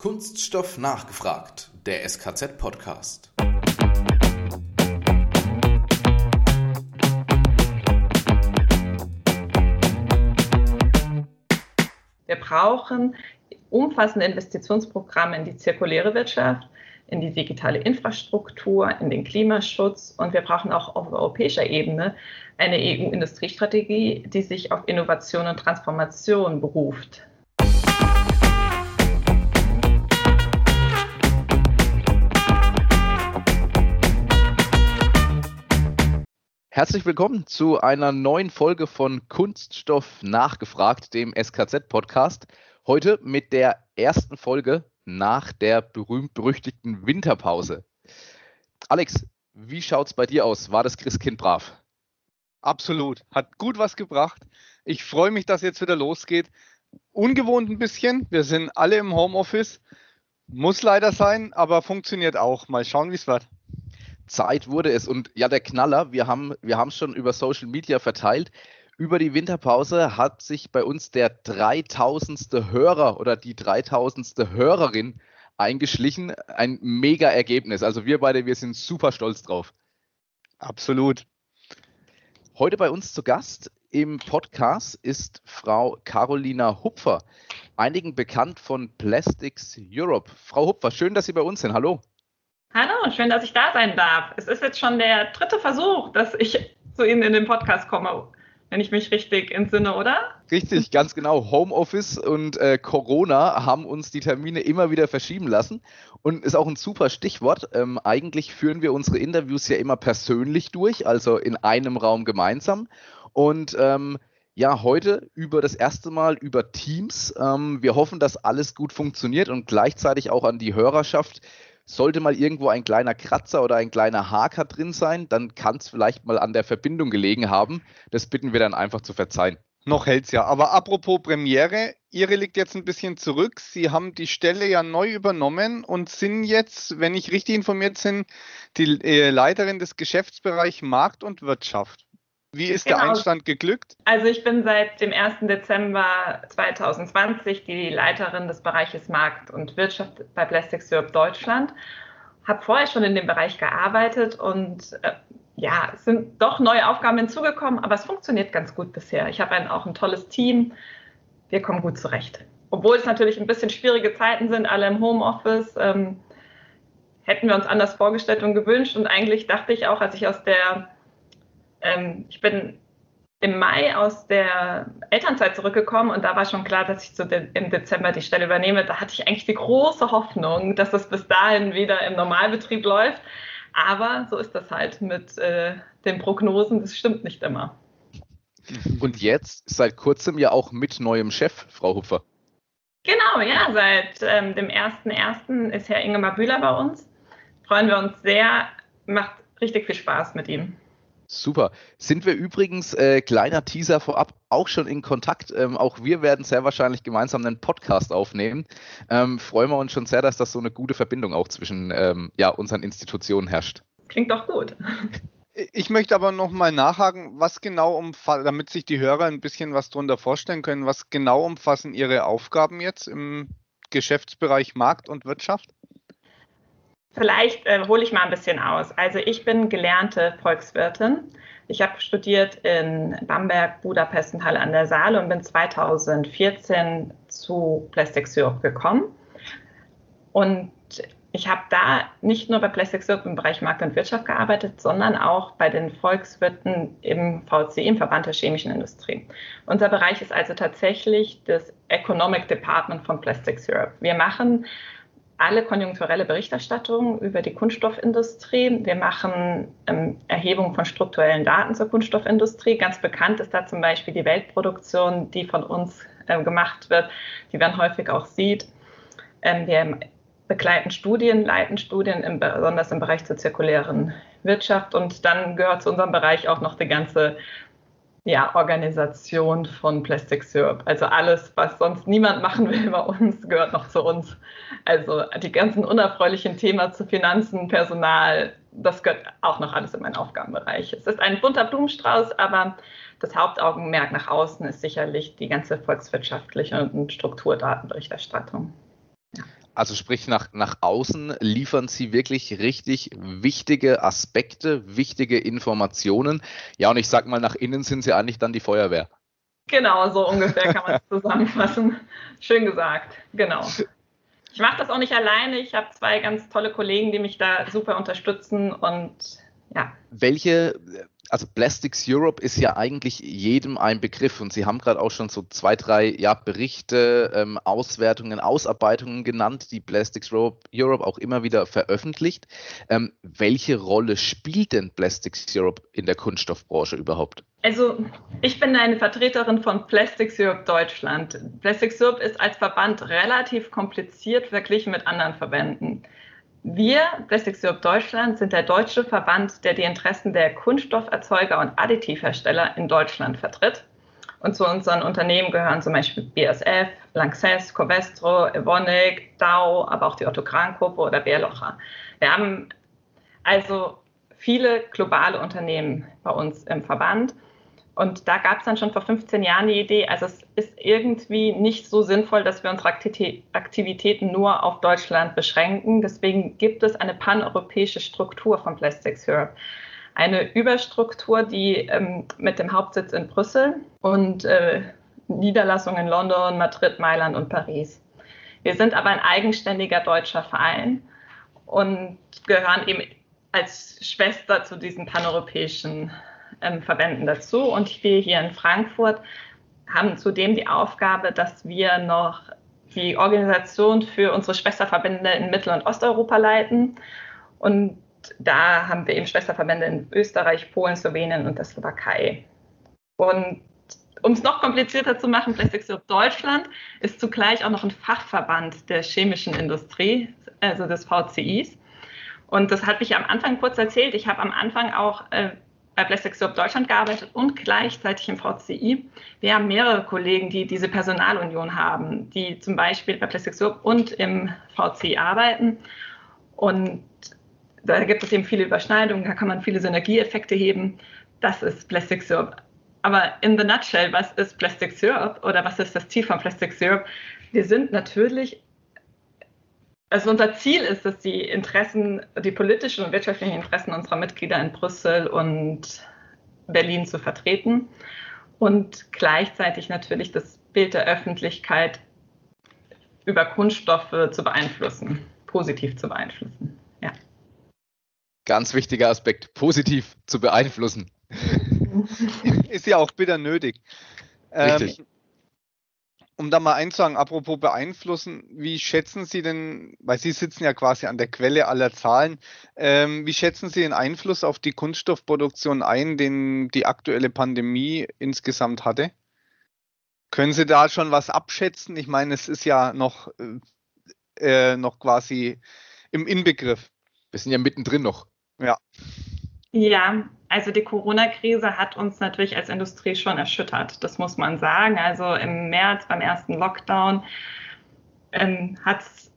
Kunststoff nachgefragt, der SKZ-Podcast. Wir brauchen umfassende Investitionsprogramme in die zirkuläre Wirtschaft, in die digitale Infrastruktur, in den Klimaschutz und wir brauchen auch auf europäischer Ebene eine EU-Industriestrategie, die sich auf Innovation und Transformation beruft. Herzlich willkommen zu einer neuen Folge von Kunststoff nachgefragt, dem SKZ-Podcast. Heute mit der ersten Folge nach der berühmt-berüchtigten Winterpause. Alex, wie schaut's bei dir aus? War das Christkind brav? Absolut. Hat gut was gebracht. Ich freue mich, dass jetzt wieder losgeht. Ungewohnt ein bisschen. Wir sind alle im Homeoffice. Muss leider sein, aber funktioniert auch. Mal schauen, wie es wird. Zeit wurde es. Und ja, der Knaller, wir haben wir es schon über Social Media verteilt. Über die Winterpause hat sich bei uns der 3000. Hörer oder die 3000. Hörerin eingeschlichen. Ein mega Ergebnis. Also wir beide, wir sind super stolz drauf. Absolut. Heute bei uns zu Gast im Podcast ist Frau Carolina Hupfer, einigen bekannt von Plastics Europe. Frau Hupfer, schön, dass Sie bei uns sind. Hallo. Hallo, schön, dass ich da sein darf. Es ist jetzt schon der dritte Versuch, dass ich zu Ihnen in den Podcast komme, wenn ich mich richtig entsinne, oder? Richtig, ganz genau. Homeoffice und äh, Corona haben uns die Termine immer wieder verschieben lassen und ist auch ein super Stichwort. Ähm, eigentlich führen wir unsere Interviews ja immer persönlich durch, also in einem Raum gemeinsam. Und ähm, ja, heute über das erste Mal über Teams. Ähm, wir hoffen, dass alles gut funktioniert und gleichzeitig auch an die Hörerschaft sollte mal irgendwo ein kleiner Kratzer oder ein kleiner Haker drin sein, dann kann es vielleicht mal an der Verbindung gelegen haben. Das bitten wir dann einfach zu verzeihen. Noch hält's ja. Aber apropos Premiere, Ihre liegt jetzt ein bisschen zurück. Sie haben die Stelle ja neu übernommen und sind jetzt, wenn ich richtig informiert bin, die äh, Leiterin des Geschäftsbereichs Markt und Wirtschaft. Wie ist genau. der Einstand geglückt? Also ich bin seit dem 1. Dezember 2020 die Leiterin des Bereiches Markt und Wirtschaft bei Plastics Europe Deutschland. Habe vorher schon in dem Bereich gearbeitet und äh, ja, es sind doch neue Aufgaben hinzugekommen, aber es funktioniert ganz gut bisher. Ich habe ein, auch ein tolles Team. Wir kommen gut zurecht. Obwohl es natürlich ein bisschen schwierige Zeiten sind, alle im Homeoffice. Ähm, hätten wir uns anders vorgestellt und gewünscht. Und eigentlich dachte ich auch, als ich aus der ähm, ich bin im Mai aus der Elternzeit zurückgekommen und da war schon klar, dass ich so de im Dezember die Stelle übernehme. Da hatte ich eigentlich die große Hoffnung, dass es bis dahin wieder im Normalbetrieb läuft. Aber so ist das halt mit äh, den Prognosen. Das stimmt nicht immer. Und jetzt seit kurzem ja auch mit neuem Chef, Frau Hupfer. Genau, ja, seit ähm, dem 1.1. ist Herr Ingemar Bühler bei uns. Freuen wir uns sehr, macht richtig viel Spaß mit ihm. Super. Sind wir übrigens, äh, kleiner Teaser vorab, auch schon in Kontakt. Ähm, auch wir werden sehr wahrscheinlich gemeinsam einen Podcast aufnehmen. Ähm, freuen wir uns schon sehr, dass das so eine gute Verbindung auch zwischen ähm, ja, unseren Institutionen herrscht. Klingt doch gut. Ich möchte aber nochmal nachhaken, was genau umfasst, damit sich die Hörer ein bisschen was darunter vorstellen können, was genau umfassen Ihre Aufgaben jetzt im Geschäftsbereich Markt und Wirtschaft? Vielleicht äh, hole ich mal ein bisschen aus. Also ich bin gelernte Volkswirtin. Ich habe studiert in Bamberg, Budapest und Halle an der Saale und bin 2014 zu Plastic Syrup gekommen. Und ich habe da nicht nur bei Plastic Syrup im Bereich Markt und Wirtschaft gearbeitet, sondern auch bei den Volkswirten im VCI, im Verband der chemischen Industrie. Unser Bereich ist also tatsächlich das Economic Department von Plastic Syrup. Wir machen alle konjunkturelle Berichterstattung über die Kunststoffindustrie. Wir machen ähm, Erhebungen von strukturellen Daten zur Kunststoffindustrie. Ganz bekannt ist da zum Beispiel die Weltproduktion, die von uns äh, gemacht wird, die man häufig auch sieht. Ähm, wir begleiten Studien, leiten Studien, im, besonders im Bereich zur zirkulären Wirtschaft. Und dann gehört zu unserem Bereich auch noch die ganze ja, Organisation von Plastic Syrup. Also alles, was sonst niemand machen will bei uns, gehört noch zu uns. Also die ganzen unerfreulichen Themen zu Finanzen, Personal, das gehört auch noch alles in meinen Aufgabenbereich. Es ist ein bunter Blumenstrauß, aber das Hauptaugenmerk nach außen ist sicherlich die ganze volkswirtschaftliche und Strukturdatenberichterstattung. Also sprich, nach, nach außen liefern Sie wirklich richtig wichtige Aspekte, wichtige Informationen. Ja, und ich sag mal, nach innen sind Sie eigentlich dann die Feuerwehr. Genau, so ungefähr kann man es zusammenfassen. Schön gesagt, genau. Ich mache das auch nicht alleine. Ich habe zwei ganz tolle Kollegen, die mich da super unterstützen und ja. Welche also Plastics Europe ist ja eigentlich jedem ein Begriff und Sie haben gerade auch schon so zwei, drei ja, Berichte, ähm, Auswertungen, Ausarbeitungen genannt, die Plastics Europe auch immer wieder veröffentlicht. Ähm, welche Rolle spielt denn Plastics Europe in der Kunststoffbranche überhaupt? Also ich bin eine Vertreterin von Plastics Europe Deutschland. Plastics Europe ist als Verband relativ kompliziert verglichen mit anderen Verbänden. Wir, Plastics Europe Deutschland, sind der deutsche Verband, der die Interessen der Kunststofferzeuger und Additivhersteller in Deutschland vertritt. Und zu unseren Unternehmen gehören zum Beispiel BSF, Lanxess, Covestro, Evonik, Dow, aber auch die Otto Krahn-Gruppe oder Bärlocher. Wir haben also viele globale Unternehmen bei uns im Verband. Und da gab es dann schon vor 15 Jahren die Idee, also es ist irgendwie nicht so sinnvoll, dass wir unsere Aktivitäten nur auf Deutschland beschränken. Deswegen gibt es eine paneuropäische Struktur von Plastics Europe. Eine Überstruktur, die ähm, mit dem Hauptsitz in Brüssel und äh, Niederlassungen in London, Madrid, Mailand und Paris. Wir sind aber ein eigenständiger deutscher Verein und gehören eben als Schwester zu diesen paneuropäischen ähm, Verbänden dazu. Und wir hier in Frankfurt haben zudem die Aufgabe, dass wir noch die Organisation für unsere Schwesterverbände in Mittel- und Osteuropa leiten. Und da haben wir eben Schwesterverbände in Österreich, Polen, Slowenien und der Slowakei. Und um es noch komplizierter zu machen, Plastics Europe Deutschland ist zugleich auch noch ein Fachverband der chemischen Industrie, also des VCIs. Und das hatte ich am Anfang kurz erzählt. Ich habe am Anfang auch äh, bei Plastics Europe Deutschland gearbeitet und gleichzeitig im VCI. Wir haben mehrere Kollegen, die diese Personalunion haben, die zum Beispiel bei Plastics Europe und im VCI arbeiten. Und da gibt es eben viele Überschneidungen, da kann man viele Synergieeffekte heben. Das ist Plastics Europe. Aber in the nutshell, was ist Plastics Europe oder was ist das Ziel von Plastics Europe? Wir sind natürlich also unser Ziel ist es, die Interessen, die politischen und wirtschaftlichen Interessen unserer Mitglieder in Brüssel und Berlin zu vertreten und gleichzeitig natürlich das Bild der Öffentlichkeit über Kunststoffe zu beeinflussen, positiv zu beeinflussen. Ja. Ganz wichtiger Aspekt, positiv zu beeinflussen. Ist ja auch bitter nötig. Richtig. Ähm, um da mal einzusagen, apropos beeinflussen, wie schätzen Sie denn, weil Sie sitzen ja quasi an der Quelle aller Zahlen, ähm, wie schätzen Sie den Einfluss auf die Kunststoffproduktion ein, den die aktuelle Pandemie insgesamt hatte? Können Sie da schon was abschätzen? Ich meine, es ist ja noch, äh, äh noch quasi im Inbegriff. Wir sind ja mittendrin noch. Ja. Ja, also die Corona-Krise hat uns natürlich als Industrie schon erschüttert, das muss man sagen. Also im März beim ersten Lockdown ähm, hat es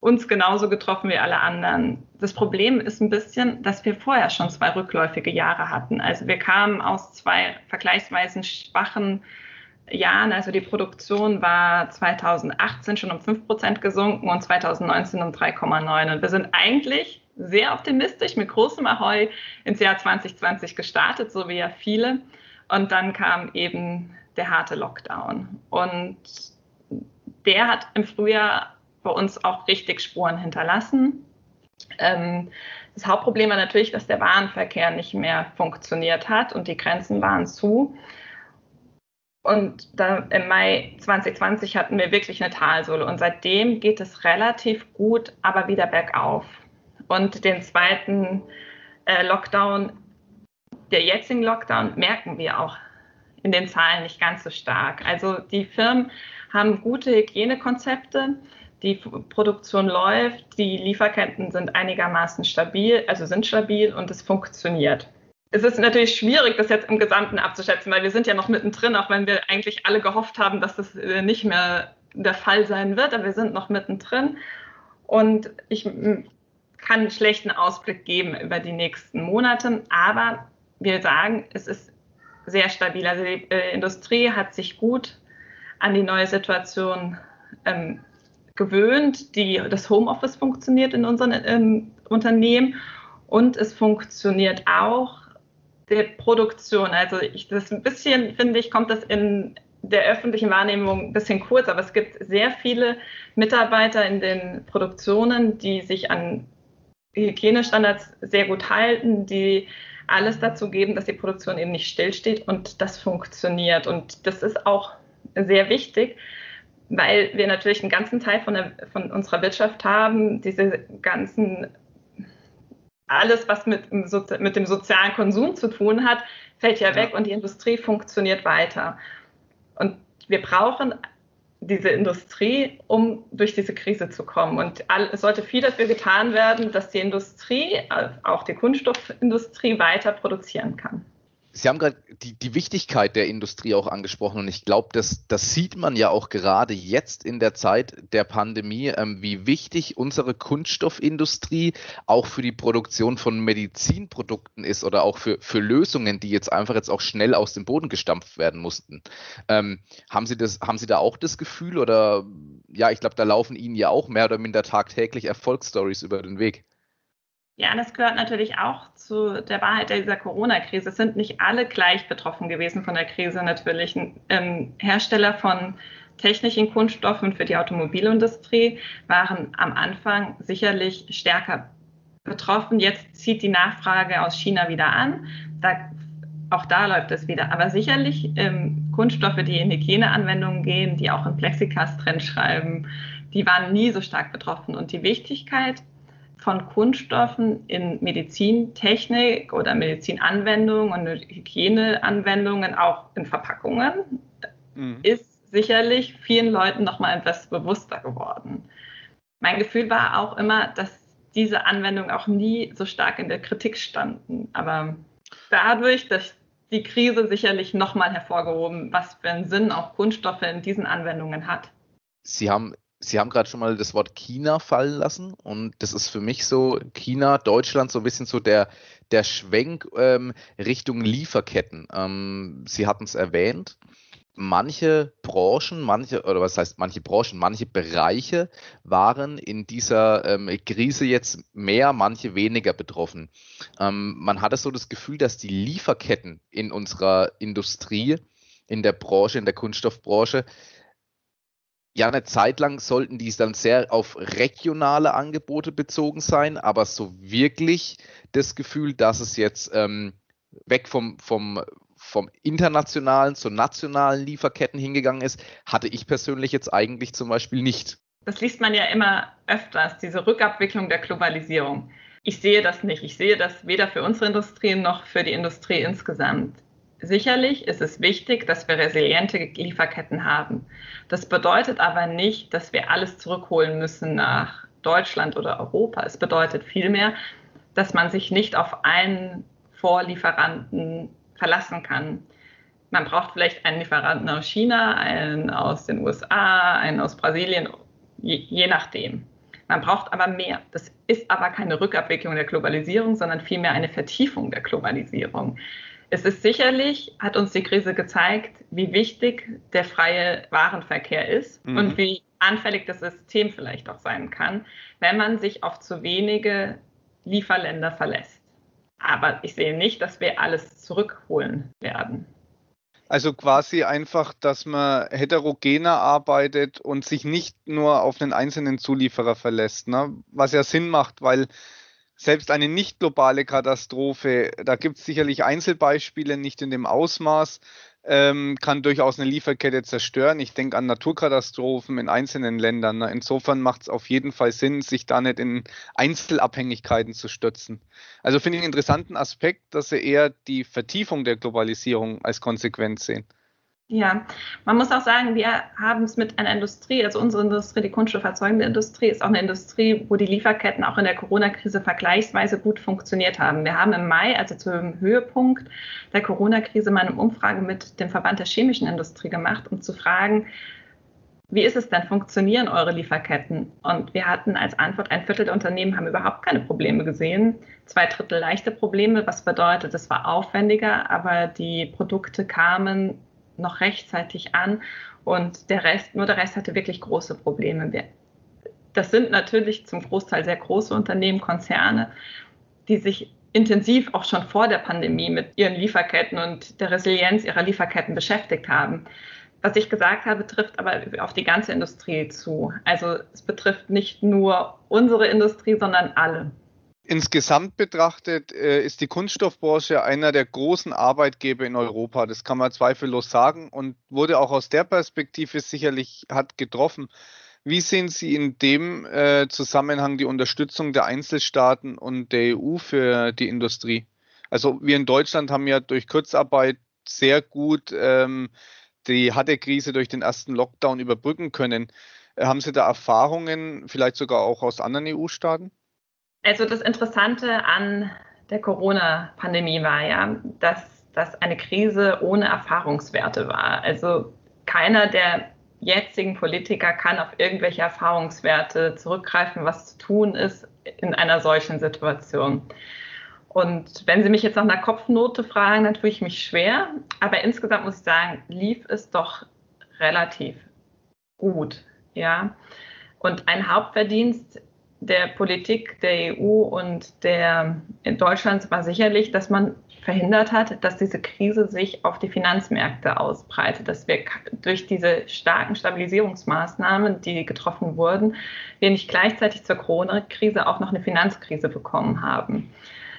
uns genauso getroffen wie alle anderen. Das Problem ist ein bisschen, dass wir vorher schon zwei rückläufige Jahre hatten. Also wir kamen aus zwei vergleichsweise schwachen Jahren. Also die Produktion war 2018 schon um 5 Prozent gesunken und 2019 um 3,9. Und wir sind eigentlich sehr optimistisch mit großem Ahoi ins Jahr 2020 gestartet, so wie ja viele. Und dann kam eben der harte Lockdown. Und der hat im Frühjahr bei uns auch richtig Spuren hinterlassen. Ähm, das Hauptproblem war natürlich, dass der Warenverkehr nicht mehr funktioniert hat und die Grenzen waren zu. Und da im Mai 2020 hatten wir wirklich eine Talsohle und seitdem geht es relativ gut, aber wieder bergauf. Und den zweiten äh, Lockdown, der jetzigen Lockdown, merken wir auch in den Zahlen nicht ganz so stark. Also die Firmen haben gute Hygienekonzepte, die Produktion läuft, die Lieferketten sind einigermaßen stabil, also sind stabil und es funktioniert. Es ist natürlich schwierig, das jetzt im Gesamten abzuschätzen, weil wir sind ja noch mittendrin, auch wenn wir eigentlich alle gehofft haben, dass das äh, nicht mehr der Fall sein wird, aber wir sind noch mittendrin. Und ich kann einen schlechten Ausblick geben über die nächsten Monate, aber wir sagen, es ist sehr stabil. Also die äh, Industrie hat sich gut an die neue Situation ähm, gewöhnt, die, das Homeoffice funktioniert in unseren ähm, Unternehmen und es funktioniert auch der Produktion. Also ich, das ein bisschen, finde ich, kommt das in der öffentlichen Wahrnehmung ein bisschen kurz, aber es gibt sehr viele Mitarbeiter in den Produktionen, die sich an Hygienestandards sehr gut halten, die alles dazu geben, dass die Produktion eben nicht stillsteht und das funktioniert. Und das ist auch sehr wichtig, weil wir natürlich einen ganzen Teil von, der, von unserer Wirtschaft haben, diese ganzen, alles, was mit, mit dem sozialen Konsum zu tun hat, fällt ja, ja weg und die Industrie funktioniert weiter. Und wir brauchen diese Industrie, um durch diese Krise zu kommen. Und es sollte viel dafür getan werden, dass die Industrie, auch die Kunststoffindustrie, weiter produzieren kann. Sie haben gerade die, die Wichtigkeit der Industrie auch angesprochen und ich glaube, das, das sieht man ja auch gerade jetzt in der Zeit der Pandemie, ähm, wie wichtig unsere Kunststoffindustrie auch für die Produktion von Medizinprodukten ist oder auch für, für Lösungen, die jetzt einfach jetzt auch schnell aus dem Boden gestampft werden mussten. Ähm, haben, Sie das, haben Sie da auch das Gefühl oder ja, ich glaube, da laufen Ihnen ja auch mehr oder minder tagtäglich Erfolgsstories über den Weg? Ja, das gehört natürlich auch zu der Wahrheit dieser Corona-Krise. Es sind nicht alle gleich betroffen gewesen von der Krise. Natürlich ähm, Hersteller von technischen Kunststoffen für die Automobilindustrie waren am Anfang sicherlich stärker betroffen. Jetzt zieht die Nachfrage aus China wieder an. Da, auch da läuft es wieder. Aber sicherlich ähm, Kunststoffe, die in Hygieneanwendungen gehen, die auch in Plexiglas drin schreiben, die waren nie so stark betroffen. Und die Wichtigkeit von Kunststoffen in Medizintechnik oder Medizinanwendungen und Hygieneanwendungen, auch in Verpackungen, mhm. ist sicherlich vielen Leuten nochmal etwas bewusster geworden. Mein Gefühl war auch immer, dass diese Anwendungen auch nie so stark in der Kritik standen. Aber dadurch, dass die Krise sicherlich nochmal hervorgehoben, was für einen Sinn auch Kunststoffe in diesen Anwendungen hat. Sie haben Sie haben gerade schon mal das Wort China fallen lassen und das ist für mich so China, Deutschland so ein bisschen so der, der Schwenk ähm, Richtung Lieferketten. Ähm, Sie hatten es erwähnt. Manche Branchen, manche, oder was heißt manche Branchen, manche Bereiche waren in dieser ähm, Krise jetzt mehr, manche weniger betroffen. Ähm, man hatte so das Gefühl, dass die Lieferketten in unserer Industrie, in der Branche, in der Kunststoffbranche, ja, eine Zeit lang sollten die dann sehr auf regionale Angebote bezogen sein, aber so wirklich das Gefühl, dass es jetzt ähm, weg vom, vom, vom internationalen zu nationalen Lieferketten hingegangen ist, hatte ich persönlich jetzt eigentlich zum Beispiel nicht. Das liest man ja immer öfters, diese Rückabwicklung der Globalisierung. Ich sehe das nicht. Ich sehe das weder für unsere Industrie noch für die Industrie insgesamt. Sicherlich ist es wichtig, dass wir resiliente Lieferketten haben. Das bedeutet aber nicht, dass wir alles zurückholen müssen nach Deutschland oder Europa. Es bedeutet vielmehr, dass man sich nicht auf einen Vorlieferanten verlassen kann. Man braucht vielleicht einen Lieferanten aus China, einen aus den USA, einen aus Brasilien, je, je nachdem. Man braucht aber mehr. Das ist aber keine Rückabwicklung der Globalisierung, sondern vielmehr eine Vertiefung der Globalisierung. Es ist sicherlich, hat uns die Krise gezeigt, wie wichtig der freie Warenverkehr ist mhm. und wie anfällig das System vielleicht auch sein kann, wenn man sich auf zu wenige Lieferländer verlässt. Aber ich sehe nicht, dass wir alles zurückholen werden. Also quasi einfach, dass man heterogener arbeitet und sich nicht nur auf einen einzelnen Zulieferer verlässt, ne? was ja Sinn macht, weil selbst eine nicht globale Katastrophe, da gibt es sicherlich Einzelbeispiele, nicht in dem Ausmaß, ähm, kann durchaus eine Lieferkette zerstören. Ich denke an Naturkatastrophen in einzelnen Ländern. Ne? Insofern macht es auf jeden Fall Sinn, sich da nicht in Einzelabhängigkeiten zu stürzen. Also finde ich einen interessanten Aspekt, dass sie eher die Vertiefung der Globalisierung als Konsequenz sehen. Ja, man muss auch sagen, wir haben es mit einer Industrie, also unsere Industrie, die kunststofferzeugende Industrie, ist auch eine Industrie, wo die Lieferketten auch in der Corona-Krise vergleichsweise gut funktioniert haben. Wir haben im Mai, also zum Höhepunkt der Corona-Krise, mal eine Umfrage mit dem Verband der chemischen Industrie gemacht, um zu fragen, wie ist es denn, funktionieren eure Lieferketten? Und wir hatten als Antwort, ein Viertel der Unternehmen haben überhaupt keine Probleme gesehen, zwei Drittel leichte Probleme, was bedeutet, es war aufwendiger, aber die Produkte kamen noch rechtzeitig an und der Rest, nur der Rest hatte wirklich große Probleme. Das sind natürlich zum Großteil sehr große Unternehmen, Konzerne, die sich intensiv auch schon vor der Pandemie mit ihren Lieferketten und der Resilienz ihrer Lieferketten beschäftigt haben. Was ich gesagt habe, trifft aber auf die ganze Industrie zu. Also es betrifft nicht nur unsere Industrie, sondern alle. Insgesamt betrachtet äh, ist die Kunststoffbranche einer der großen Arbeitgeber in Europa. Das kann man zweifellos sagen und wurde auch aus der Perspektive sicherlich hat getroffen. Wie sehen Sie in dem äh, Zusammenhang die Unterstützung der Einzelstaaten und der EU für die Industrie? Also wir in Deutschland haben ja durch Kurzarbeit sehr gut ähm, die harte Krise durch den ersten Lockdown überbrücken können. Äh, haben Sie da Erfahrungen, vielleicht sogar auch aus anderen EU-Staaten? Also das Interessante an der Corona-Pandemie war ja, dass das eine Krise ohne Erfahrungswerte war. Also keiner der jetzigen Politiker kann auf irgendwelche Erfahrungswerte zurückgreifen, was zu tun ist in einer solchen Situation. Und wenn Sie mich jetzt nach einer Kopfnote fragen, dann tue ich mich schwer. Aber insgesamt muss ich sagen, lief es doch relativ gut. Ja. Und ein Hauptverdienst der Politik der EU und der in Deutschland war sicherlich, dass man verhindert hat, dass diese Krise sich auf die Finanzmärkte ausbreitet, dass wir durch diese starken Stabilisierungsmaßnahmen, die getroffen wurden, wir nicht gleichzeitig zur Corona-Krise auch noch eine Finanzkrise bekommen haben.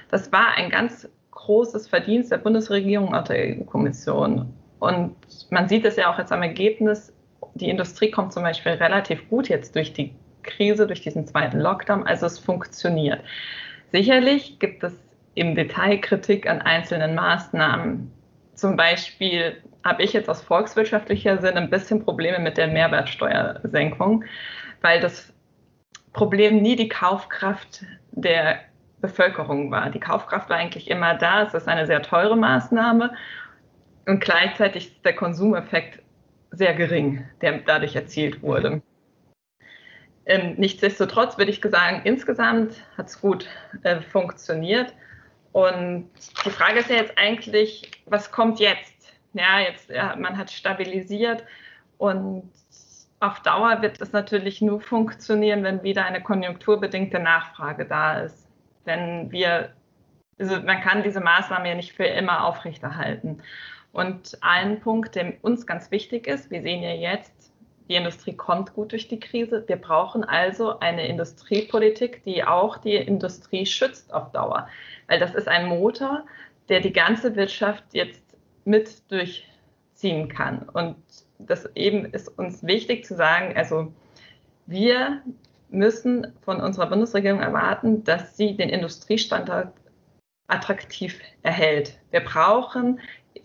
Das war ein ganz großes Verdienst der Bundesregierung und der EU-Kommission. Und man sieht es ja auch jetzt am Ergebnis, die Industrie kommt zum Beispiel relativ gut jetzt durch die Krise, durch diesen zweiten Lockdown. Also es funktioniert. Sicherlich gibt es im Detail Kritik an einzelnen Maßnahmen. Zum Beispiel habe ich jetzt aus volkswirtschaftlicher Sinn ein bisschen Probleme mit der Mehrwertsteuersenkung, weil das Problem nie die Kaufkraft der Bevölkerung war. Die Kaufkraft war eigentlich immer da. Es ist eine sehr teure Maßnahme und gleichzeitig ist der Konsumeffekt sehr gering, der dadurch erzielt wurde. Ähm, nichtsdestotrotz würde ich sagen, insgesamt hat es gut äh, funktioniert. Und die Frage ist ja jetzt eigentlich, was kommt jetzt? Ja, jetzt, ja, man hat stabilisiert und auf Dauer wird es natürlich nur funktionieren, wenn wieder eine konjunkturbedingte Nachfrage da ist. Wenn wir, also man kann diese Maßnahmen ja nicht für immer aufrechterhalten. Und ein Punkt, der uns ganz wichtig ist, wir sehen ja jetzt, die Industrie kommt gut durch die Krise. Wir brauchen also eine Industriepolitik, die auch die Industrie schützt auf Dauer. Weil das ist ein Motor, der die ganze Wirtschaft jetzt mit durchziehen kann. Und das eben ist uns wichtig zu sagen, also wir müssen von unserer Bundesregierung erwarten, dass sie den Industriestandort attraktiv erhält. Wir brauchen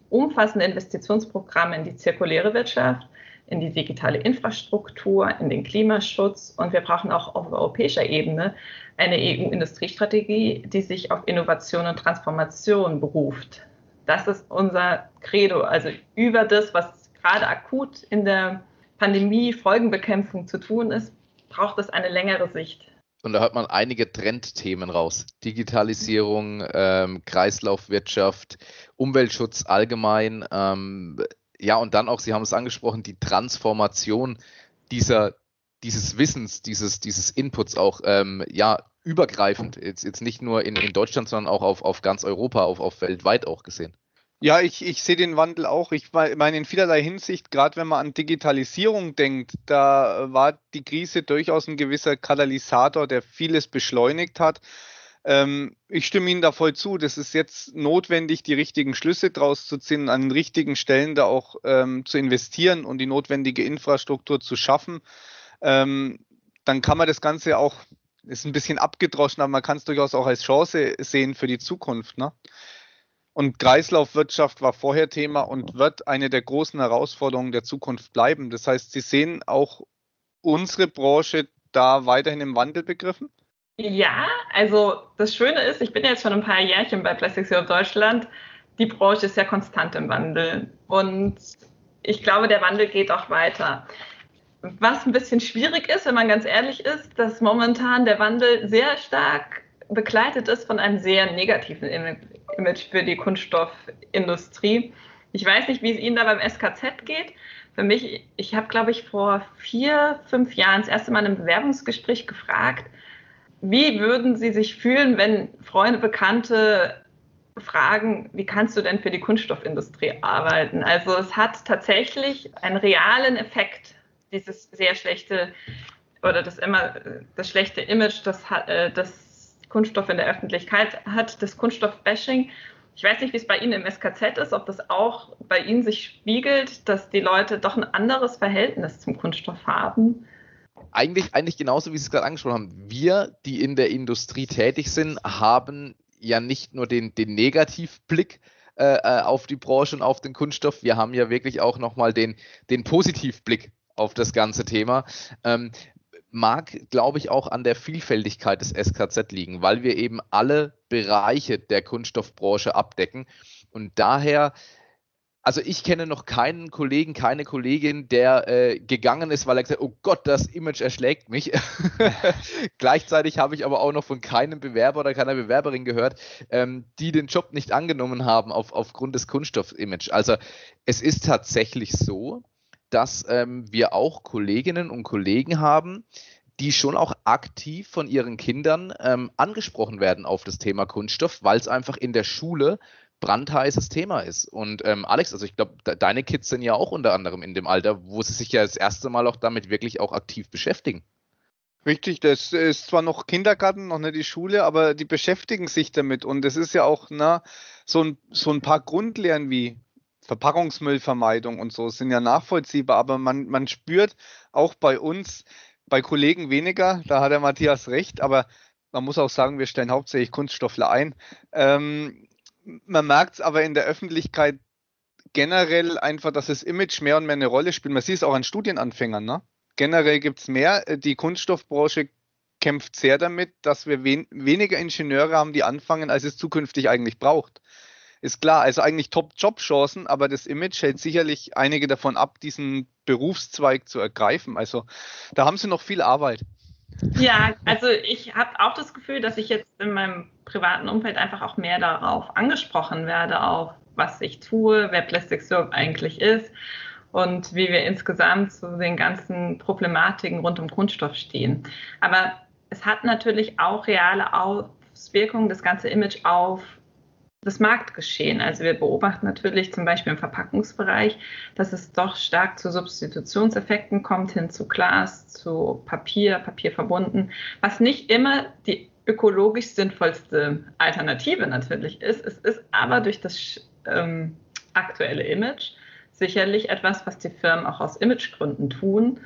umfassende Investitionsprogramme in die zirkuläre Wirtschaft in die digitale Infrastruktur, in den Klimaschutz und wir brauchen auch auf europäischer Ebene eine EU-Industriestrategie, die sich auf Innovation und Transformation beruft. Das ist unser Credo. Also über das, was gerade akut in der Pandemie Folgenbekämpfung zu tun ist, braucht es eine längere Sicht. Und da hört man einige Trendthemen raus. Digitalisierung, ähm, Kreislaufwirtschaft, Umweltschutz allgemein, ähm, ja, und dann auch, Sie haben es angesprochen, die Transformation dieser, dieses Wissens, dieses, dieses Inputs auch, ähm, ja, übergreifend, jetzt, jetzt nicht nur in, in Deutschland, sondern auch auf, auf ganz Europa, auf, auf weltweit auch gesehen. Ja, ich, ich sehe den Wandel auch. Ich meine, in vielerlei Hinsicht, gerade wenn man an Digitalisierung denkt, da war die Krise durchaus ein gewisser Katalysator, der vieles beschleunigt hat. Ähm, ich stimme Ihnen da voll zu. Das ist jetzt notwendig, die richtigen Schlüsse draus zu ziehen, an den richtigen Stellen da auch ähm, zu investieren und die notwendige Infrastruktur zu schaffen. Ähm, dann kann man das Ganze auch, ist ein bisschen abgedroschen, aber man kann es durchaus auch als Chance sehen für die Zukunft. Ne? Und Kreislaufwirtschaft war vorher Thema und wird eine der großen Herausforderungen der Zukunft bleiben. Das heißt, Sie sehen auch unsere Branche da weiterhin im Wandel begriffen? Ja, also das Schöne ist, ich bin jetzt schon ein paar Jährchen bei Plastic Europe Deutschland. Die Branche ist ja konstant im Wandel und ich glaube, der Wandel geht auch weiter. Was ein bisschen schwierig ist, wenn man ganz ehrlich ist, dass momentan der Wandel sehr stark begleitet ist von einem sehr negativen Image für die Kunststoffindustrie. Ich weiß nicht, wie es Ihnen da beim SKZ geht. für mich, ich habe, glaube ich, vor vier, fünf Jahren das erste Mal in einem Bewerbungsgespräch gefragt, wie würden Sie sich fühlen, wenn Freunde, Bekannte fragen, wie kannst du denn für die Kunststoffindustrie arbeiten? Also es hat tatsächlich einen realen Effekt, dieses sehr schlechte oder das immer das schlechte Image, das, äh, das Kunststoff in der Öffentlichkeit hat, das Kunststoffbashing. Ich weiß nicht, wie es bei Ihnen im SKZ ist, ob das auch bei Ihnen sich spiegelt, dass die Leute doch ein anderes Verhältnis zum Kunststoff haben. Eigentlich, eigentlich genauso, wie Sie es gerade angesprochen haben. Wir, die in der Industrie tätig sind, haben ja nicht nur den, den Negativblick äh, äh, auf die Branche und auf den Kunststoff, wir haben ja wirklich auch nochmal den, den Positivblick auf das ganze Thema. Ähm, mag, glaube ich, auch an der Vielfältigkeit des SKZ liegen, weil wir eben alle Bereiche der Kunststoffbranche abdecken und daher also ich kenne noch keinen Kollegen, keine Kollegin, der äh, gegangen ist, weil er gesagt hat, oh Gott, das Image erschlägt mich. Gleichzeitig habe ich aber auch noch von keinem Bewerber oder keiner Bewerberin gehört, ähm, die den Job nicht angenommen haben auf, aufgrund des Kunststoff-Image. Also es ist tatsächlich so, dass ähm, wir auch Kolleginnen und Kollegen haben, die schon auch aktiv von ihren Kindern ähm, angesprochen werden auf das Thema Kunststoff, weil es einfach in der Schule brandheißes Thema ist. Und ähm, Alex, also ich glaube, de deine Kids sind ja auch unter anderem in dem Alter, wo sie sich ja das erste Mal auch damit wirklich auch aktiv beschäftigen. Richtig, das ist zwar noch Kindergarten, noch nicht die Schule, aber die beschäftigen sich damit. Und es ist ja auch na, so, ein, so ein paar Grundlehren wie Verpackungsmüllvermeidung und so sind ja nachvollziehbar, aber man, man spürt auch bei uns, bei Kollegen weniger, da hat der Matthias recht, aber man muss auch sagen, wir stellen hauptsächlich Kunststoffler ein. Ähm, man merkt es aber in der Öffentlichkeit generell einfach, dass das Image mehr und mehr eine Rolle spielt. Man sieht es auch an Studienanfängern. Ne? Generell gibt es mehr. Äh, die Kunststoffbranche kämpft sehr damit, dass wir wen weniger Ingenieure haben, die anfangen, als es zukünftig eigentlich braucht. Ist klar, also eigentlich Top-Job-Chancen, aber das Image hält sicherlich einige davon ab, diesen Berufszweig zu ergreifen. Also da haben sie noch viel Arbeit. Ja, also ich habe auch das Gefühl, dass ich jetzt in meinem privaten Umfeld einfach auch mehr darauf angesprochen werde, auf was ich tue, wer Plastic Syrup eigentlich ist und wie wir insgesamt zu den ganzen Problematiken rund um Kunststoff stehen. Aber es hat natürlich auch reale Auswirkungen, das ganze Image auf das Marktgeschehen. Also wir beobachten natürlich zum Beispiel im Verpackungsbereich, dass es doch stark zu Substitutionseffekten kommt, hin zu Glas, zu Papier, Papier verbunden, was nicht immer die ökologisch sinnvollste Alternative natürlich ist. Es ist aber durch das ähm, aktuelle Image sicherlich etwas, was die Firmen auch aus Imagegründen tun.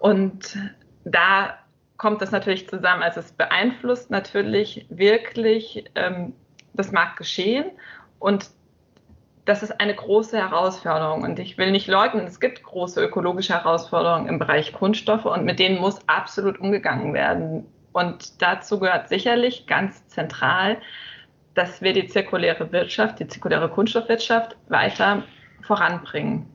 Und da kommt das natürlich zusammen. Also es beeinflusst natürlich wirklich ähm, das mag geschehen und das ist eine große Herausforderung und ich will nicht leugnen, es gibt große ökologische Herausforderungen im Bereich Kunststoffe und mit denen muss absolut umgegangen werden. Und dazu gehört sicherlich ganz zentral, dass wir die zirkuläre Wirtschaft, die zirkuläre Kunststoffwirtschaft weiter voranbringen.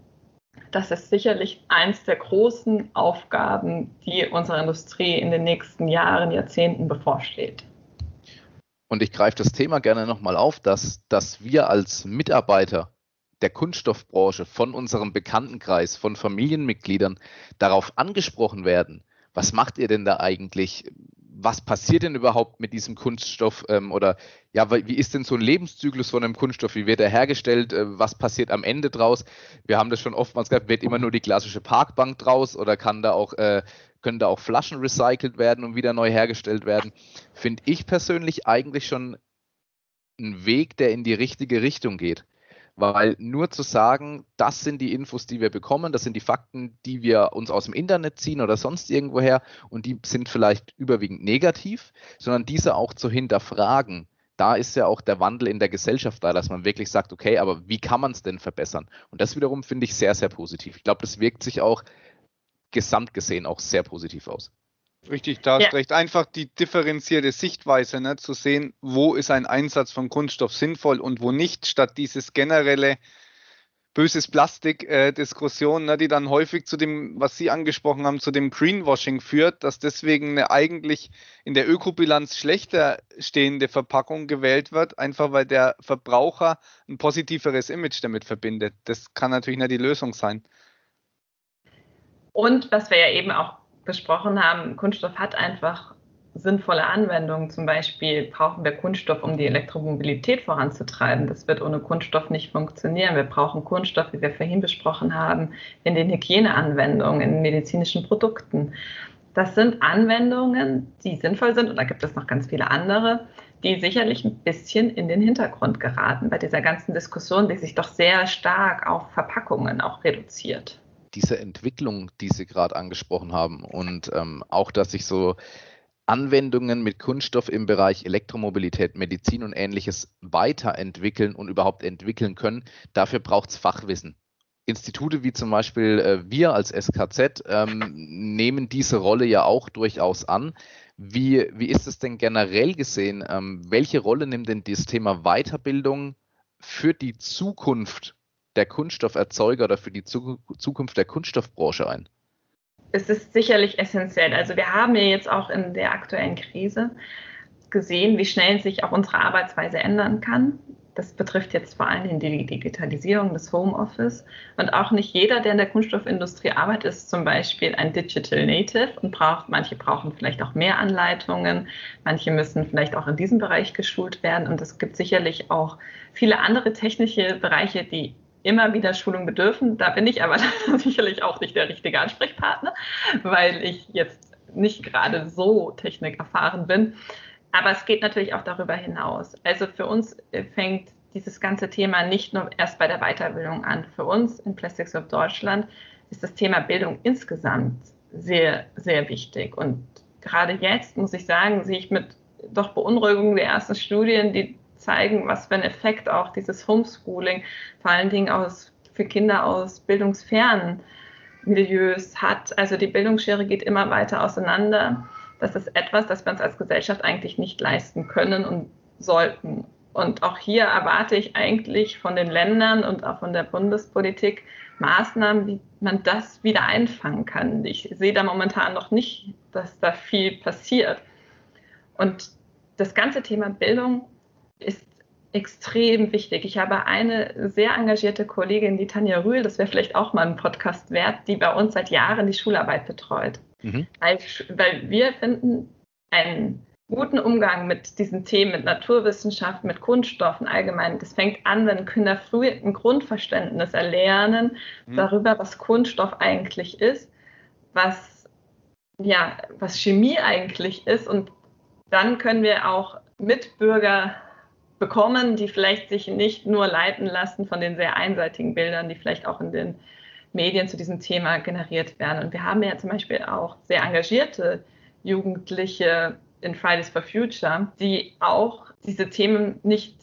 Das ist sicherlich eins der großen Aufgaben, die unserer Industrie in den nächsten Jahren, Jahrzehnten bevorsteht und ich greife das Thema gerne nochmal auf, dass, dass wir als Mitarbeiter der Kunststoffbranche von unserem Bekanntenkreis, von Familienmitgliedern darauf angesprochen werden. Was macht ihr denn da eigentlich? Was passiert denn überhaupt mit diesem Kunststoff? Ähm, oder ja, wie ist denn so ein Lebenszyklus von einem Kunststoff? Wie wird er hergestellt? Äh, was passiert am Ende draus? Wir haben das schon oftmals gehabt, wird immer nur die klassische Parkbank draus oder kann da auch äh, können da auch Flaschen recycelt werden und wieder neu hergestellt werden. Finde ich persönlich eigentlich schon ein Weg, der in die richtige Richtung geht. Weil nur zu sagen, das sind die Infos, die wir bekommen, das sind die Fakten, die wir uns aus dem Internet ziehen oder sonst irgendwoher und die sind vielleicht überwiegend negativ, sondern diese auch zu hinterfragen, da ist ja auch der Wandel in der Gesellschaft da, dass man wirklich sagt, okay, aber wie kann man es denn verbessern? Und das wiederum finde ich sehr, sehr positiv. Ich glaube, das wirkt sich auch gesamt gesehen auch sehr positiv aus. Richtig, da ja. recht. Einfach die differenzierte Sichtweise, ne, zu sehen, wo ist ein Einsatz von Kunststoff sinnvoll und wo nicht, statt dieses generelle böses Plastik-Diskussion, äh, ne, die dann häufig zu dem, was Sie angesprochen haben, zu dem Greenwashing führt, dass deswegen eine eigentlich in der Ökobilanz schlechter stehende Verpackung gewählt wird, einfach weil der Verbraucher ein positiveres Image damit verbindet. Das kann natürlich nicht die Lösung sein. Und was wir ja eben auch besprochen haben, Kunststoff hat einfach sinnvolle Anwendungen. Zum Beispiel brauchen wir Kunststoff, um die Elektromobilität voranzutreiben. Das wird ohne Kunststoff nicht funktionieren. Wir brauchen Kunststoff, wie wir vorhin besprochen haben, in den Hygieneanwendungen, in medizinischen Produkten. Das sind Anwendungen, die sinnvoll sind, und da gibt es noch ganz viele andere, die sicherlich ein bisschen in den Hintergrund geraten bei dieser ganzen Diskussion, die sich doch sehr stark auf Verpackungen auch reduziert diese Entwicklung, die Sie gerade angesprochen haben und ähm, auch, dass sich so Anwendungen mit Kunststoff im Bereich Elektromobilität, Medizin und ähnliches weiterentwickeln und überhaupt entwickeln können, dafür braucht es Fachwissen. Institute wie zum Beispiel äh, wir als SKZ ähm, nehmen diese Rolle ja auch durchaus an. Wie, wie ist es denn generell gesehen? Ähm, welche Rolle nimmt denn das Thema Weiterbildung für die Zukunft der Kunststofferzeuger oder für die Zukunft der Kunststoffbranche ein? Es ist sicherlich essentiell. Also wir haben ja jetzt auch in der aktuellen Krise gesehen, wie schnell sich auch unsere Arbeitsweise ändern kann. Das betrifft jetzt vor allem die Digitalisierung des Homeoffice. Und auch nicht jeder, der in der Kunststoffindustrie arbeitet, ist zum Beispiel ein Digital Native und braucht, manche brauchen vielleicht auch mehr Anleitungen, manche müssen vielleicht auch in diesem Bereich geschult werden. Und es gibt sicherlich auch viele andere technische Bereiche, die immer wieder Schulung bedürfen. Da bin ich aber sicherlich auch nicht der richtige Ansprechpartner, weil ich jetzt nicht gerade so technikerfahren bin. Aber es geht natürlich auch darüber hinaus. Also für uns fängt dieses ganze Thema nicht nur erst bei der Weiterbildung an. Für uns in Plastics of Deutschland ist das Thema Bildung insgesamt sehr, sehr wichtig. Und gerade jetzt, muss ich sagen, sehe ich mit doch Beunruhigung die ersten Studien, die zeigen, was für einen Effekt auch dieses Homeschooling vor allen Dingen aus, für Kinder aus bildungsfernen Milieus hat. Also die Bildungsschere geht immer weiter auseinander. Das ist etwas, das wir uns als Gesellschaft eigentlich nicht leisten können und sollten. Und auch hier erwarte ich eigentlich von den Ländern und auch von der Bundespolitik Maßnahmen, wie man das wieder einfangen kann. Ich sehe da momentan noch nicht, dass da viel passiert. Und das ganze Thema Bildung ist extrem wichtig. Ich habe eine sehr engagierte Kollegin, die Tanja Rühl, das wäre vielleicht auch mal ein Podcast wert, die bei uns seit Jahren die Schularbeit betreut. Mhm. Weil, weil wir finden, einen guten Umgang mit diesen Themen, mit Naturwissenschaft, mit Kunststoffen allgemein, das fängt an, wenn Kinder früh ein Grundverständnis erlernen mhm. darüber, was Kunststoff eigentlich ist, was, ja, was Chemie eigentlich ist und dann können wir auch Mitbürger bekommen, die vielleicht sich nicht nur leiten lassen von den sehr einseitigen Bildern, die vielleicht auch in den Medien zu diesem Thema generiert werden. Und wir haben ja zum Beispiel auch sehr engagierte Jugendliche in Fridays for Future, die auch diese Themen nicht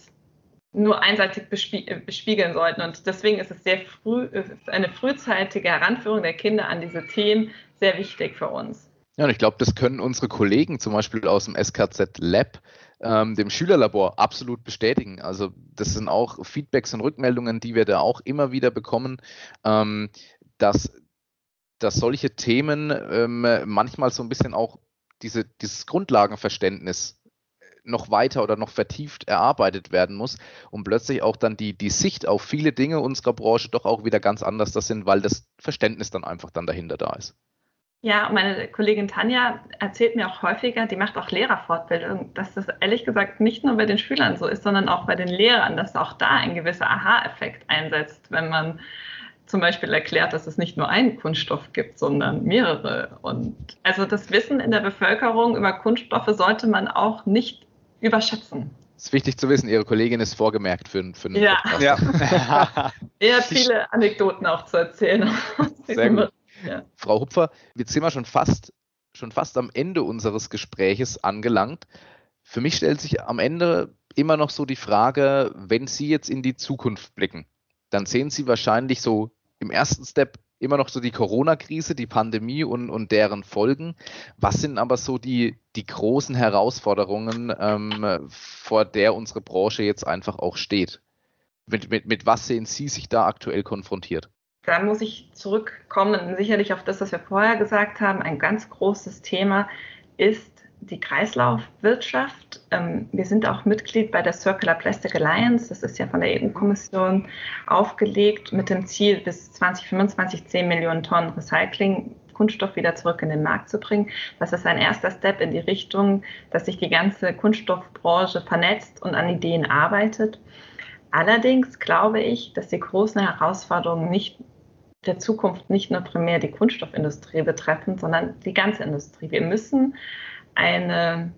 nur einseitig bespiegeln sollten. Und deswegen ist es sehr früh, eine frühzeitige Heranführung der Kinder an diese Themen sehr wichtig für uns. Ja, und ich glaube, das können unsere Kollegen zum Beispiel aus dem SKZ Lab ähm, dem Schülerlabor absolut bestätigen. Also das sind auch Feedbacks und Rückmeldungen, die wir da auch immer wieder bekommen, ähm, dass, dass solche Themen ähm, manchmal so ein bisschen auch diese, dieses Grundlagenverständnis noch weiter oder noch vertieft erarbeitet werden muss und plötzlich auch dann die, die Sicht auf viele Dinge unserer Branche doch auch wieder ganz anders das sind, weil das Verständnis dann einfach dann dahinter da ist. Ja, meine Kollegin Tanja erzählt mir auch häufiger, die macht auch Lehrerfortbildung, dass das ehrlich gesagt nicht nur bei den Schülern so ist, sondern auch bei den Lehrern, dass auch da ein gewisser Aha-Effekt einsetzt, wenn man zum Beispiel erklärt, dass es nicht nur einen Kunststoff gibt, sondern mehrere. Und also das Wissen in der Bevölkerung über Kunststoffe sollte man auch nicht überschätzen. Es ist wichtig zu wissen, Ihre Kollegin ist vorgemerkt für, für einen ja. Podcast. Ja. er hat viele Anekdoten auch zu erzählen. Sehr gut. Frau Hupfer, jetzt sind wir schon fast, schon fast am Ende unseres Gespräches angelangt. Für mich stellt sich am Ende immer noch so die Frage, wenn Sie jetzt in die Zukunft blicken, dann sehen Sie wahrscheinlich so im ersten Step immer noch so die Corona-Krise, die Pandemie und, und deren Folgen. Was sind aber so die, die großen Herausforderungen, ähm, vor der unsere Branche jetzt einfach auch steht? Mit, mit, mit was sehen Sie sich da aktuell konfrontiert? Da muss ich zurückkommen, sicherlich auf das, was wir vorher gesagt haben. Ein ganz großes Thema ist die Kreislaufwirtschaft. Ähm, wir sind auch Mitglied bei der Circular Plastic Alliance. Das ist ja von der EU-Kommission aufgelegt mit dem Ziel, bis 2025 10 Millionen Tonnen Recycling Kunststoff wieder zurück in den Markt zu bringen. Das ist ein erster Step in die Richtung, dass sich die ganze Kunststoffbranche vernetzt und an Ideen arbeitet. Allerdings glaube ich, dass die großen Herausforderungen nicht der Zukunft nicht nur primär die Kunststoffindustrie betreffen, sondern die ganze Industrie. Wir müssen eine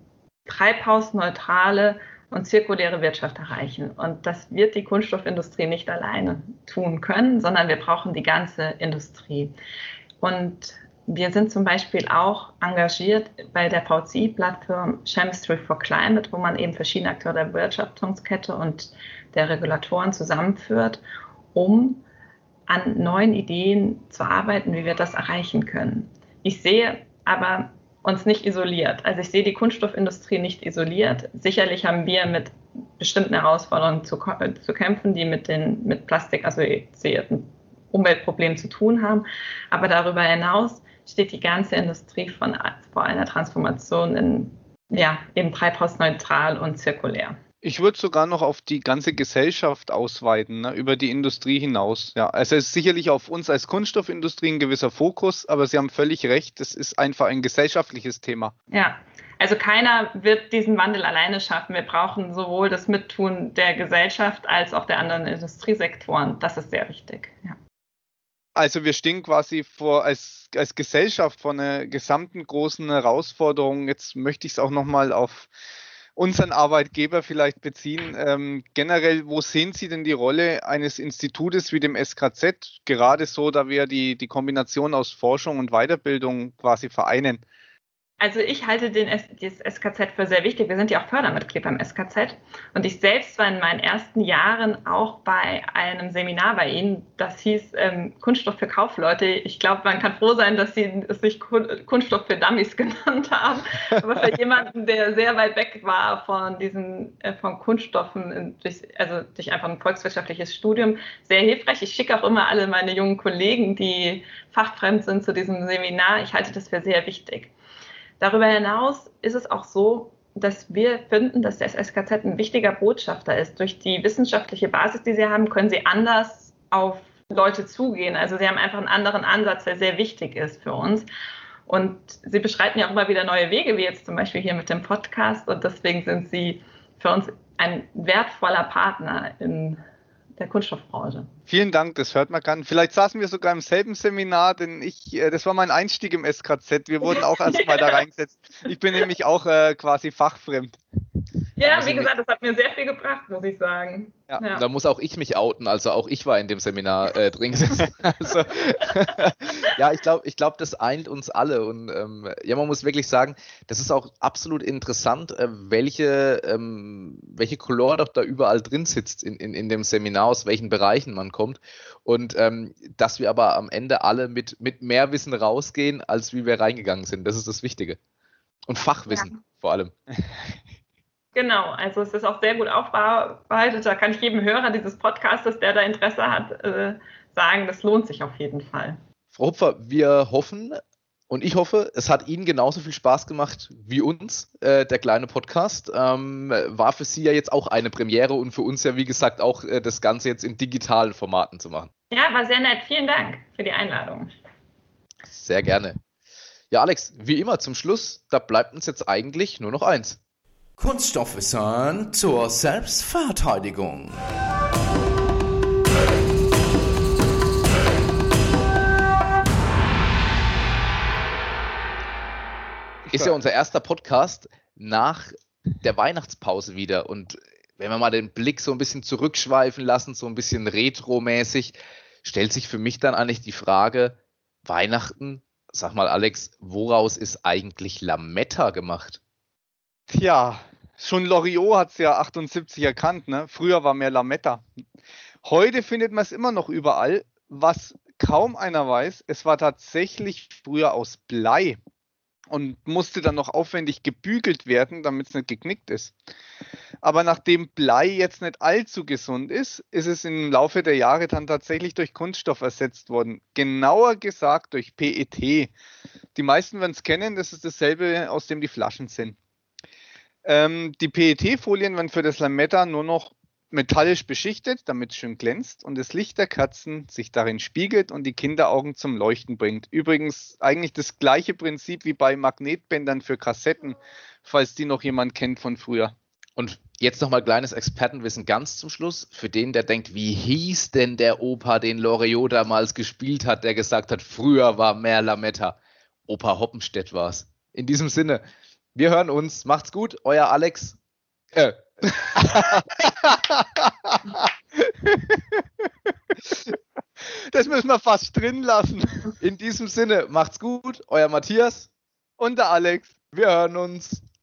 treibhausneutrale und zirkuläre Wirtschaft erreichen. Und das wird die Kunststoffindustrie nicht alleine tun können, sondern wir brauchen die ganze Industrie. Und wir sind zum Beispiel auch engagiert bei der VCI-Plattform Chemistry for Climate, wo man eben verschiedene Akteure der Wirtschaftungskette und der Regulatoren zusammenführt, um an neuen Ideen zu arbeiten, wie wir das erreichen können. Ich sehe aber uns nicht isoliert. Also ich sehe die Kunststoffindustrie nicht isoliert. Sicherlich haben wir mit bestimmten Herausforderungen zu, zu kämpfen, die mit den mit Plastik assoziierten Umweltproblemen zu tun haben. Aber darüber hinaus steht die ganze Industrie von, vor einer Transformation in ja, eben treibhausneutral und zirkulär. Ich würde sogar noch auf die ganze Gesellschaft ausweiten, ne, über die Industrie hinaus. Ja, also es ist sicherlich auf uns als Kunststoffindustrie ein gewisser Fokus, aber Sie haben völlig recht, es ist einfach ein gesellschaftliches Thema. Ja, also keiner wird diesen Wandel alleine schaffen. Wir brauchen sowohl das Mittun der Gesellschaft als auch der anderen Industriesektoren. Das ist sehr wichtig. Ja. Also wir stehen quasi vor als, als Gesellschaft vor einer gesamten großen Herausforderung. Jetzt möchte ich es auch nochmal auf unseren Arbeitgeber vielleicht beziehen. Ähm, generell, wo sehen Sie denn die Rolle eines Institutes wie dem SKZ, gerade so, da wir die, die Kombination aus Forschung und Weiterbildung quasi vereinen? Also ich halte den, das SKZ für sehr wichtig. Wir sind ja auch Fördermitglied beim SKZ. Und ich selbst war in meinen ersten Jahren auch bei einem Seminar bei Ihnen. Das hieß ähm, Kunststoff für Kaufleute. Ich glaube, man kann froh sein, dass Sie es sich Kunststoff für Dummies genannt haben. Aber für jemanden, der sehr weit weg war von diesen, äh, von Kunststoffen, durch, also durch einfach ein volkswirtschaftliches Studium, sehr hilfreich. Ich schicke auch immer alle meine jungen Kollegen, die fachfremd sind, zu diesem Seminar. Ich halte das für sehr wichtig. Darüber hinaus ist es auch so, dass wir finden, dass das SKZ ein wichtiger Botschafter ist. Durch die wissenschaftliche Basis, die sie haben, können sie anders auf Leute zugehen. Also sie haben einfach einen anderen Ansatz, der sehr wichtig ist für uns. Und sie beschreiten ja auch immer wieder neue Wege, wie jetzt zum Beispiel hier mit dem Podcast. Und deswegen sind sie für uns ein wertvoller Partner in der Kunststoffbranche. Vielen Dank, das hört man kann. Vielleicht saßen wir sogar im selben Seminar, denn ich, äh, das war mein Einstieg im SKZ. Wir wurden auch erst mal da reingesetzt. Ich bin nämlich auch äh, quasi fachfremd. Ja, also wie gesagt, das hat mir sehr viel gebracht, muss ich sagen. Ja. ja. Da muss auch ich mich outen. Also auch ich war in dem Seminar äh, drin gesessen. Also, ja, ich glaube, ich glaub, das eint uns alle. Und ähm, ja, man muss wirklich sagen, das ist auch absolut interessant, äh, welche, ähm, welche Color doch da überall drin sitzt in, in, in dem Seminar, aus welchen Bereichen man kommt. Und ähm, dass wir aber am Ende alle mit, mit mehr Wissen rausgehen, als wie wir reingegangen sind. Das ist das Wichtige. Und Fachwissen ja. vor allem. Genau, also es ist auch sehr gut aufbereitet. Da kann ich jedem Hörer dieses Podcastes, der da Interesse hat, äh, sagen, das lohnt sich auf jeden Fall. Frau Hupfer, wir hoffen und ich hoffe, es hat Ihnen genauso viel Spaß gemacht wie uns, äh, der kleine Podcast. Ähm, war für Sie ja jetzt auch eine Premiere und für uns ja, wie gesagt, auch äh, das Ganze jetzt in digitalen Formaten zu machen. Ja, war sehr nett. Vielen Dank für die Einladung. Sehr gerne. Ja, Alex, wie immer zum Schluss, da bleibt uns jetzt eigentlich nur noch eins. Kunststoffwissern zur Selbstverteidigung. Ist ja unser erster Podcast nach der Weihnachtspause wieder. Und wenn wir mal den Blick so ein bisschen zurückschweifen lassen, so ein bisschen retromäßig, stellt sich für mich dann eigentlich die Frage, Weihnachten, sag mal Alex, woraus ist eigentlich Lametta gemacht? Tja, schon Loriot hat es ja 78 erkannt, ne? Früher war mehr Lametta. Heute findet man es immer noch überall. Was kaum einer weiß, es war tatsächlich früher aus Blei und musste dann noch aufwendig gebügelt werden, damit es nicht geknickt ist. Aber nachdem Blei jetzt nicht allzu gesund ist, ist es im Laufe der Jahre dann tatsächlich durch Kunststoff ersetzt worden. Genauer gesagt durch PET. Die meisten werden es kennen, das ist dasselbe, aus dem die Flaschen sind. Ähm, die PET-Folien werden für das Lametta nur noch metallisch beschichtet, damit es schön glänzt und das Licht der Kerzen sich darin spiegelt und die Kinderaugen zum Leuchten bringt. Übrigens eigentlich das gleiche Prinzip wie bei Magnetbändern für Kassetten, falls die noch jemand kennt von früher. Und jetzt nochmal kleines Expertenwissen ganz zum Schluss. Für den, der denkt, wie hieß denn der Opa, den Loriot damals gespielt hat, der gesagt hat, früher war mehr Lametta. Opa Hoppenstedt war's. In diesem Sinne, wir hören uns. Macht's gut, euer Alex. Äh. das müssen wir fast drin lassen. In diesem Sinne, macht's gut, euer Matthias und der Alex. Wir hören uns.